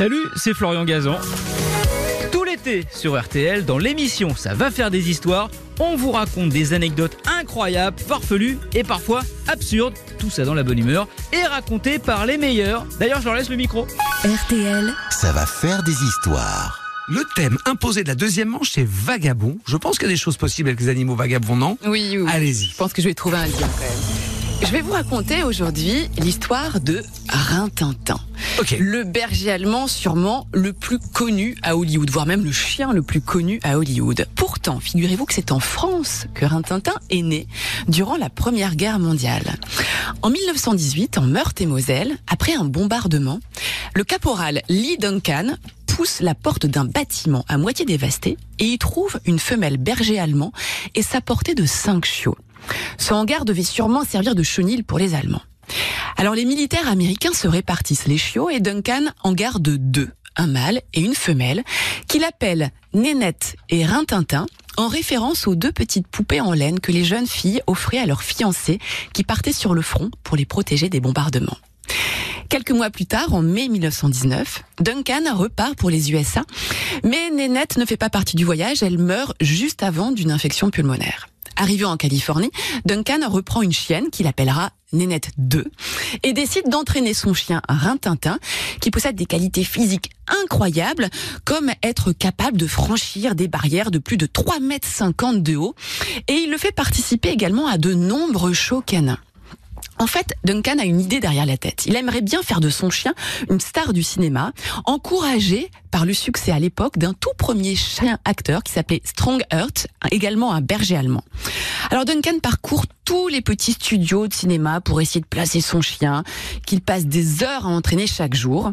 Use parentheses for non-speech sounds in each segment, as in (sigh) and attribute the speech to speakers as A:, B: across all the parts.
A: Salut, c'est Florian Gazan. Tout l'été sur RTL, dans l'émission Ça va faire des histoires, on vous raconte des anecdotes incroyables, farfelues et parfois absurdes, tout ça dans la bonne humeur, et racontées par les meilleurs. D'ailleurs, je leur laisse le micro.
B: RTL,
C: Ça va faire des histoires.
D: Le thème imposé de la deuxième manche, c'est vagabond. Je pense qu'il y a des choses possibles avec les animaux vagabonds, non?
E: Oui, oui.
D: Allez-y.
E: Je pense que je vais trouver un lien quand même. Je vais vous raconter aujourd'hui l'histoire de Rintintin.
D: Ok.
E: Le berger allemand sûrement le plus connu à Hollywood, voire même le chien le plus connu à Hollywood. Pourtant, figurez-vous que c'est en France que Rintintin est né durant la Première Guerre mondiale. En 1918, en Meurthe-et-Moselle, après un bombardement, le caporal Lee Duncan pousse la porte d'un bâtiment à moitié dévasté et y trouve une femelle berger allemand et sa portée de cinq chiots. Ce hangar devait sûrement servir de chenil pour les Allemands. Alors les militaires américains se répartissent les chiots et Duncan en garde deux, un mâle et une femelle, qu'il appelle Nénette et Rintintin, en référence aux deux petites poupées en laine que les jeunes filles offraient à leurs fiancés qui partaient sur le front pour les protéger des bombardements. Quelques mois plus tard, en mai 1919, Duncan repart pour les USA, mais Nénette ne fait pas partie du voyage, elle meurt juste avant d'une infection pulmonaire. Arrivé en Californie, Duncan reprend une chienne qu'il appellera Nénette 2 et décide d'entraîner son chien Rintintin qui possède des qualités physiques incroyables comme être capable de franchir des barrières de plus de 3,50 mètres de haut et il le fait participer également à de nombreux shows canins. En fait, Duncan a une idée derrière la tête. Il aimerait bien faire de son chien une star du cinéma, encouragé par le succès à l'époque d'un tout premier chien acteur qui s'appelait Strong Heart, également un berger allemand. Alors Duncan parcourt tous les petits studios de cinéma pour essayer de placer son chien, qu'il passe des heures à entraîner chaque jour.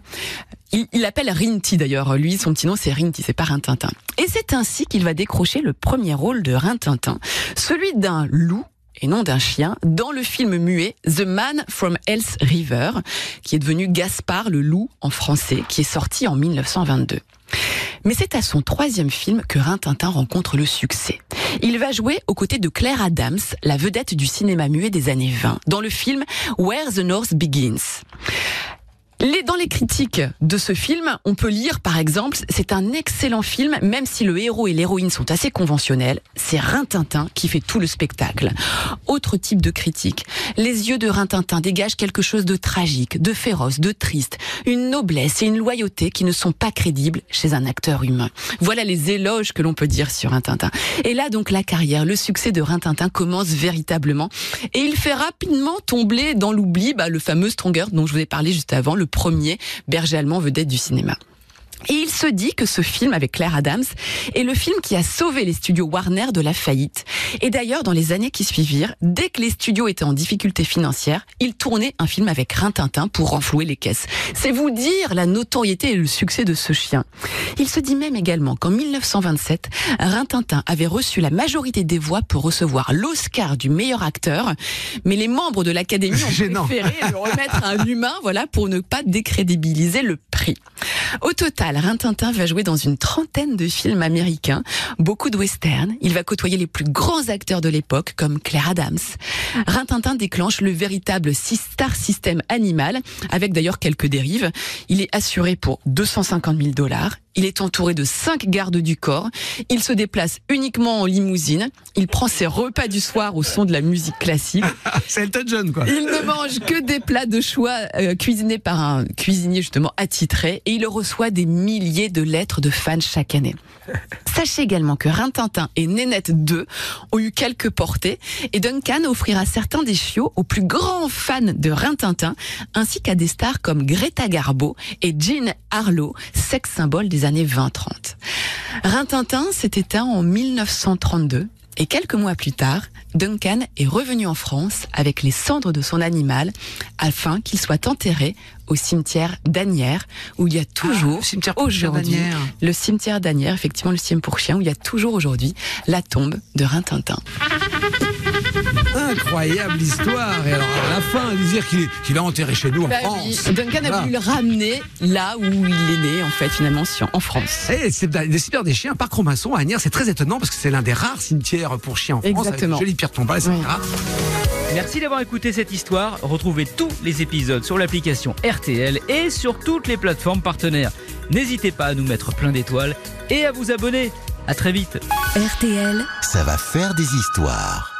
E: Il, il appelle Rinty d'ailleurs. Lui, son petit nom, c'est Rinty, c'est pas Rintintin. Et c'est ainsi qu'il va décrocher le premier rôle de Rintintin, celui d'un loup et non d'un chien, dans le film muet The Man from Else River, qui est devenu Gaspard le loup en français, qui est sorti en 1922. Mais c'est à son troisième film que Rintintin rencontre le succès. Il va jouer aux côtés de Claire Adams, la vedette du cinéma muet des années 20, dans le film Where the North Begins. Les, dans les critiques de ce film, on peut lire par exemple, c'est un excellent film, même si le héros et l'héroïne sont assez conventionnels, c'est Rintintin qui fait tout le spectacle. Autre type de critique, les yeux de Rintintin dégagent quelque chose de tragique, de féroce, de triste, une noblesse et une loyauté qui ne sont pas crédibles chez un acteur humain. Voilà les éloges que l'on peut dire sur Rintintin. Et là donc la carrière, le succès de Rintintin commence véritablement et il fait rapidement tomber dans l'oubli bah, le fameux Stronger dont je vous ai parlé juste avant, le premier berger allemand vedette du cinéma. Et il se dit que ce film avec Claire Adams est le film qui a sauvé les studios Warner de la faillite. Et d'ailleurs, dans les années qui suivirent, dès que les studios étaient en difficulté financière, il tournait un film avec Rintintin pour renflouer les caisses. C'est vous dire la notoriété et le succès de ce chien. Il se dit même également qu'en 1927, Rintintin avait reçu la majorité des voix pour recevoir l'Oscar du meilleur acteur, mais les membres de l'Académie ont (laughs) préféré le remettre à un humain, voilà, pour ne pas décrédibiliser le prix. Au total, Rintintin va jouer dans une trentaine de films américains, beaucoup de westerns. Il va côtoyer les plus grands acteurs de l'époque, comme Claire Adams. Rintintin déclenche le véritable star system animal, avec d'ailleurs quelques dérives. Il est assuré pour 250 000 dollars. Il est entouré de cinq gardes du corps. Il se déplace uniquement en limousine. Il prend ses repas du soir au son de la musique classique. (laughs)
D: C'est Elton John, quoi.
E: Il ne mange que des plats de choix euh, cuisinés par un cuisinier justement attitré et il reçoit des milliers de lettres de fans chaque année. (laughs) Sachez également que Rintintin et Nénette 2 ont eu quelques portées et Duncan offrira certains des chiots aux plus grands fans de Rintintin ainsi qu'à des stars comme Greta Garbo et Jean Harlow, sex symbole des années 20-30. Rintintin s'est éteint en 1932 et quelques mois plus tard, Duncan est revenu en France avec les cendres de son animal afin qu'il soit enterré au cimetière d'Anières où il y a toujours
D: le cimetière pour chiens
E: aujourd'hui le cimetière d'Anières, effectivement le cimetière pour chiens où il y a toujours aujourd'hui la tombe de Rintintin.
D: Incroyable histoire. Et alors, à la fin, dire qu'il est- qu'il a enterré chez nous en
E: Bah
D: France.
E: oui, Duncan a voulu le ramener là où il est né en fait finalement en France.
D: Eh, c'est des cimetières des chiens, Parc Robinson à Agnières, c'est très étonnant parce que c'est l'un des rares cimetières pour chiens en France.
E: Exactement.
D: Avec jolie pierre tombale, etc.
A: Merci d'avoir écouté cette histoire. Retrouvez tous les épisodes sur l'application RTL et sur toutes les plateformes partenaires. N'hésitez pas à nous mettre plein d'étoiles et à vous abonner. À très vite.
B: RTL,
C: Ça va faire des histoires.